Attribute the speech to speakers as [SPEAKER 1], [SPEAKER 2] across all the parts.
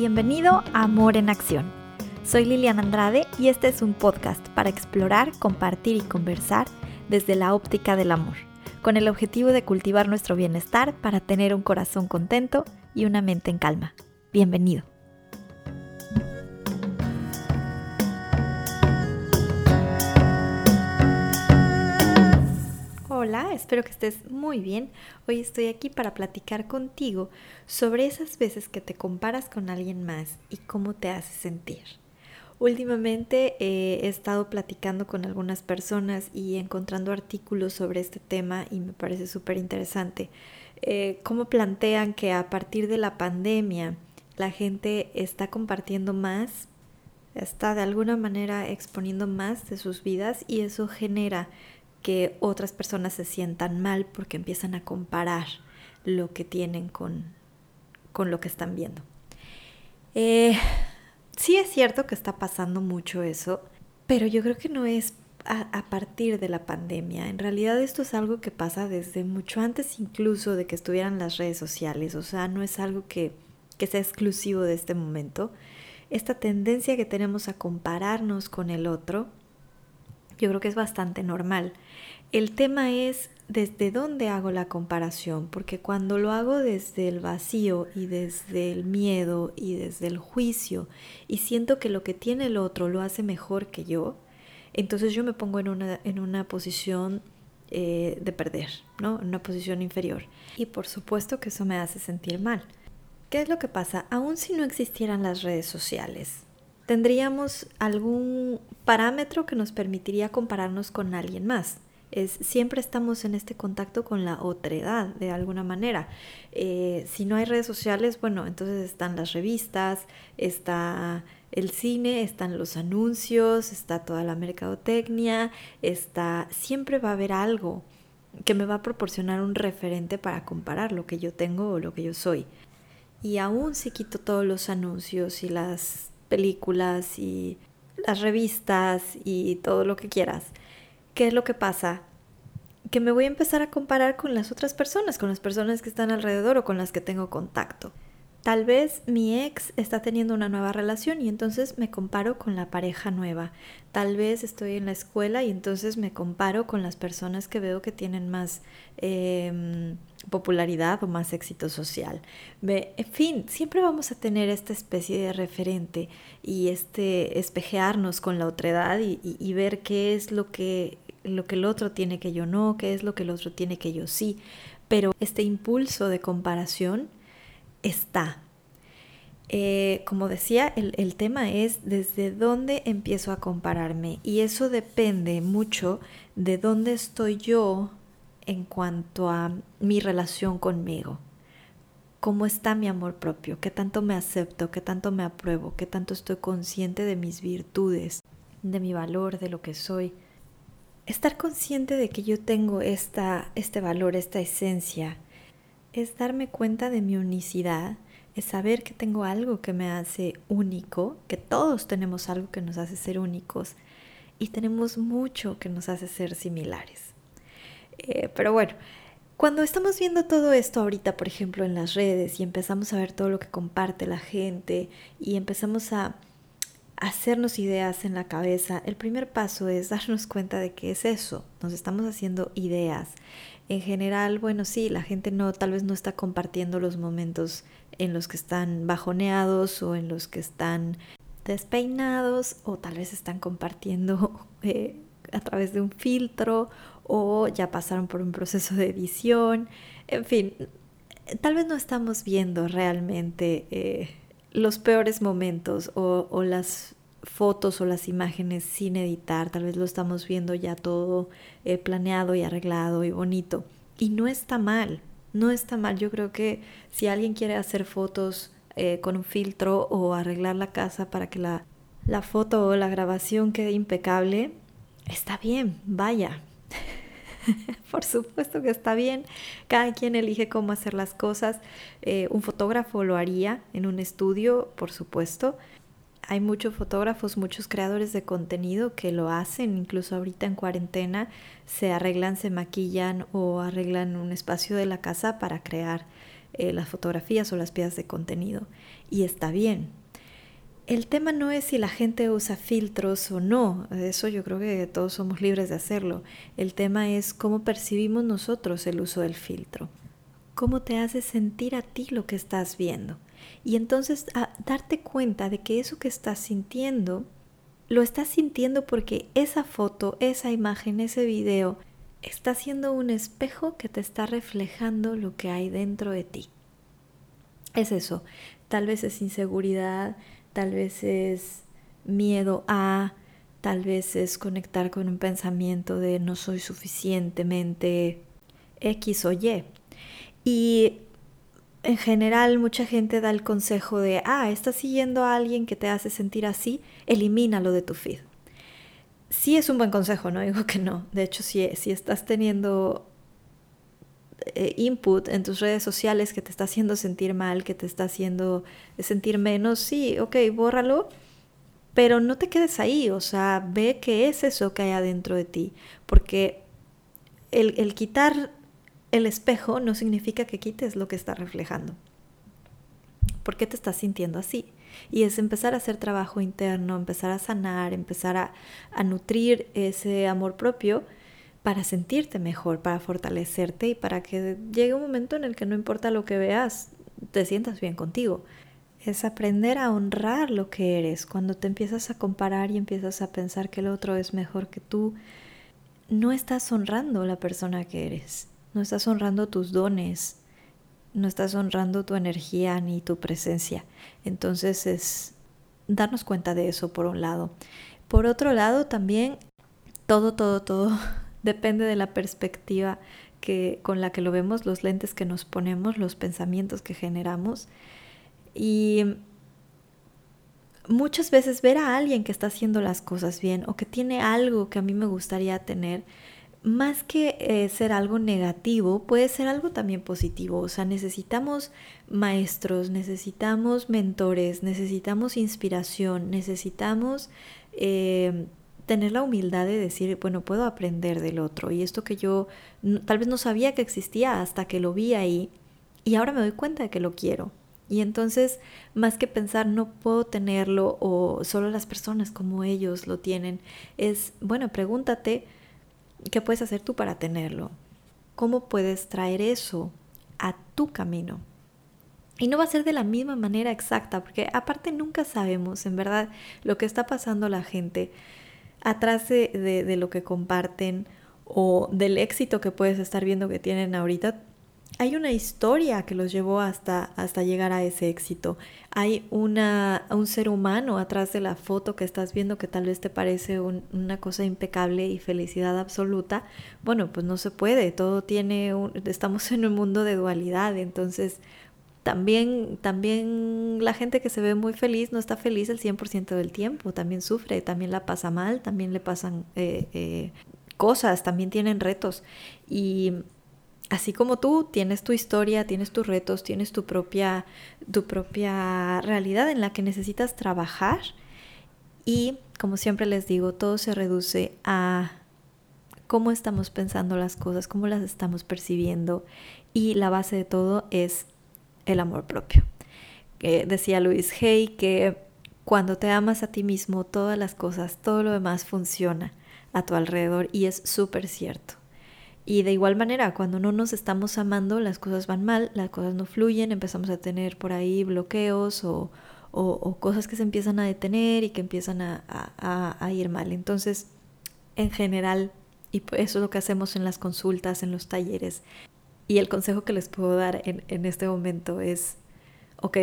[SPEAKER 1] Bienvenido a Amor en Acción. Soy Liliana Andrade y este es un podcast para explorar, compartir y conversar desde la óptica del amor, con el objetivo de cultivar nuestro bienestar para tener un corazón contento y una mente en calma. Bienvenido. Hola, espero que estés muy bien. Hoy estoy aquí para platicar contigo sobre esas veces que te comparas con alguien más y cómo te hace sentir. Últimamente eh, he estado platicando con algunas personas y encontrando artículos sobre este tema y me parece súper interesante. Eh, cómo plantean que a partir de la pandemia la gente está compartiendo más, está de alguna manera exponiendo más de sus vidas y eso genera que otras personas se sientan mal porque empiezan a comparar lo que tienen con, con lo que están viendo. Eh, sí es cierto que está pasando mucho eso, pero yo creo que no es a, a, partir de la pandemia. En realidad esto es algo que pasa desde mucho antes incluso de que estuvieran las redes sociales. O sea, no es algo que, que sea exclusivo de este momento. Esta tendencia que tenemos a compararnos con el otro yo creo que es bastante normal. El tema es desde dónde hago la comparación, porque cuando lo hago desde el vacío y desde el miedo y desde el juicio y siento que lo que tiene el otro lo hace mejor que yo, entonces yo me pongo en una, en una posición eh, de perder, ¿no? En una posición inferior. Y por supuesto que eso me hace sentir mal. ¿Qué es lo que pasa? Aun si no existieran las redes sociales, tendríamos algún parámetro que nos permitiría compararnos con alguien más. Es, siempre estamos en este contacto con la otredad de alguna manera. Eh, si no hay redes sociales, bueno, entonces están las revistas, está el cine, están los anuncios, está toda la mercadotecnia, está, siempre va a haber algo que me va a proporcionar un referente para comparar lo que yo tengo o lo que yo soy. Y aún si quito todos los anuncios y las películas y las revistas y todo lo que quieras, ¿qué es lo que pasa? Que me voy a empezar a comparar con las otras personas, con las personas que están alrededor o con las que tengo contacto. Tal vez mi ex está teniendo una nueva relación y entonces me comparo con la pareja nueva. Tal vez estoy en la escuela y entonces me comparo con las personas que veo que tienen más eh, popularidad o más éxito social. En fin, siempre vamos a tener esta especie de referente y este espejearnos con la otredad y, y ver qué es lo que, lo que el otro tiene que yo no, qué es lo que el otro tiene que yo sí. Pero este impulso de comparación está. Eh, como decía, el, el, tema es desde dónde empiezo a compararme y eso depende mucho de dónde estoy yo en cuanto a mi relación conmigo. ¿Cómo está mi amor propio? ¿Qué tanto me acepto? ¿Qué tanto me apruebo? ¿Qué tanto estoy consciente de mis virtudes, de mi valor, de lo que soy? Estar consciente de que yo tengo esta, este valor, esta esencia, es darme cuenta de mi unicidad, es saber que tengo algo que me hace único, que todos tenemos algo que nos hace ser únicos y tenemos mucho que nos hace ser similares. Eh, pero bueno, cuando estamos viendo todo esto ahorita, por ejemplo, en las redes y empezamos a ver todo lo que comparte la gente y empezamos a hacernos ideas en la cabeza, el primer paso es darnos cuenta de que es eso, nos estamos haciendo ideas. En general, bueno, sí, la gente no, tal vez no está compartiendo los momentos en los que están bajoneados o en los que están despeinados o tal vez están compartiendo eh, a través de un filtro o ya pasaron por un proceso de edición. En fin, tal vez no estamos viendo realmente eh, los peores momentos o, las fotos o las imágenes sin editar, tal vez lo estamos viendo ya todo eh, planeado y arreglado y bonito. Y no está mal, no está mal. Yo creo que si alguien quiere hacer fotos eh, con un filtro o arreglar la casa para que la, la foto o la grabación quede impecable, está bien, vaya. Por supuesto que está bien. Cada quien elige cómo hacer las cosas. Eh, un fotógrafo lo haría en un estudio, por supuesto. Hay muchos fotógrafos, muchos creadores de contenido que lo hacen, incluso ahorita en cuarentena, se arreglan, se maquillan o arreglan un espacio de la casa para crear eh, las fotografías o las piezas de contenido. Y está bien. El tema no es si la gente usa filtros o no, eso yo creo que todos somos libres de hacerlo. El tema es cómo percibimos nosotros el uso del filtro, cómo te hace sentir a ti lo que estás viendo. Y entonces a darte cuenta de que eso que estás sintiendo, lo estás sintiendo porque esa foto, esa imagen, ese video está siendo un espejo que te está reflejando lo que hay dentro de ti. Es eso, tal vez es inseguridad, tal vez es miedo a, tal vez es conectar con un pensamiento de no soy suficientemente X o Y. Y en general mucha gente da el consejo de, ah, estás siguiendo a alguien que te hace sentir así, elimínalo de tu feed. Sí es un buen consejo, no digo que no. De hecho, si, si estás teniendo input en tus redes sociales que te está haciendo sentir mal, que te está haciendo sentir menos, sí, ok, bórralo, pero no te quedes ahí, o sea, ve qué es eso que hay adentro de ti, porque el, el quitar el espejo no significa que quites lo que está reflejando. ¿Por qué te estás sintiendo así? Y es empezar a hacer trabajo interno, empezar a sanar, empezar a, a nutrir ese amor propio para sentirte mejor, para fortalecerte y para que llegue un momento en el que no importa lo que veas, te sientas bien contigo. Es aprender a honrar lo que eres. Cuando te empiezas a comparar y empiezas a pensar que el otro es mejor que tú, no estás honrando la persona que eres. No estás honrando tus dones. No estás honrando tu energía ni tu presencia. Entonces es darnos cuenta de eso por un lado. Por otro lado, también todo, todo, todo Depende de la perspectiva que, con la que lo vemos, los lentes que nos ponemos, los pensamientos que generamos. Y muchas veces ver a alguien que está haciendo las cosas bien o que tiene algo que a mí me gustaría tener, más que eh, ser algo negativo, puede ser algo también positivo. O sea, necesitamos maestros, necesitamos mentores, necesitamos inspiración, necesitamos eh, tener la humildad de decir, bueno, puedo aprender del otro. Y esto que yo tal vez no sabía que existía hasta que lo vi ahí y ahora me doy cuenta de que lo quiero. Y entonces, más que pensar no puedo tenerlo o solo las personas como ellos lo tienen, es, bueno, pregúntate qué puedes hacer tú para tenerlo. ¿Cómo puedes traer eso a tu camino? Y no va a ser de la misma manera exacta, porque aparte nunca sabemos en verdad lo que está pasando la gente atrás de, lo que comparten o del éxito que puedes estar viendo que tienen ahorita, hay una historia que los llevó hasta, hasta llegar a ese éxito. Hay una, un ser humano atrás de la foto que estás viendo que tal vez te parece una cosa impecable y felicidad absoluta. Bueno, pues no se puede, todo tiene, estamos en un mundo de dualidad, entonces también, también la gente que se ve muy feliz no está feliz el 100% del tiempo, también sufre, también la pasa mal, también le pasan eh, eh, cosas, también tienen retos. Y así como tú tienes tu historia, tienes tus retos, tienes tu propia, tu propia realidad en la que necesitas trabajar. Y como siempre les digo, todo se reduce a cómo estamos pensando las cosas, cómo las estamos percibiendo. Y la base de todo es el amor propio. decía Luis Hay que cuando te amas a ti mismo, todas las cosas, todo lo demás funciona a tu alrededor y es súper cierto. Y de igual manera, cuando no nos estamos amando, las cosas van mal, las cosas no fluyen, empezamos a tener por ahí bloqueos o, cosas que se empiezan a detener y que empiezan a, ir mal. Entonces, en general, y eso es lo que hacemos en las consultas, en los talleres, y el consejo que les puedo dar en, este momento es, ok,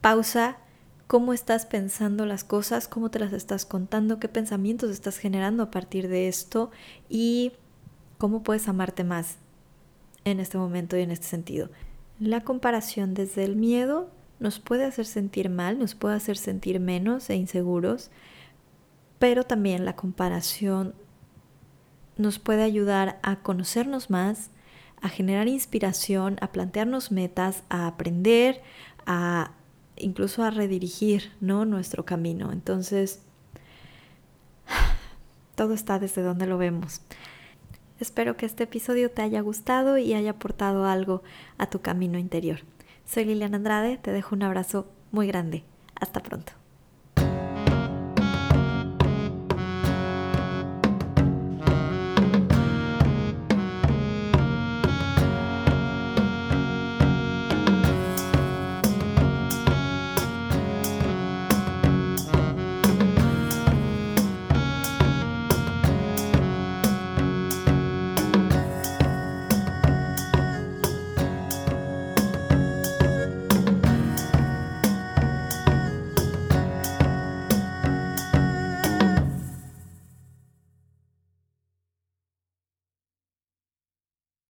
[SPEAKER 1] pausa, cómo estás pensando las cosas, cómo te las estás contando, qué pensamientos estás generando a partir de esto y cómo puedes amarte más en este momento y en este sentido. La comparación desde el miedo nos puede hacer sentir mal, nos puede hacer sentir menos e inseguros, pero también la comparación nos puede ayudar a conocernos más, a generar inspiración, a plantearnos metas, a aprender, a incluso a redirigir ¿no? nuestro camino. Entonces, todo está desde donde lo vemos. Espero que este episodio te haya gustado y haya aportado algo a tu camino interior. Soy Liliana Andrade, te dejo un abrazo muy grande. Hasta pronto.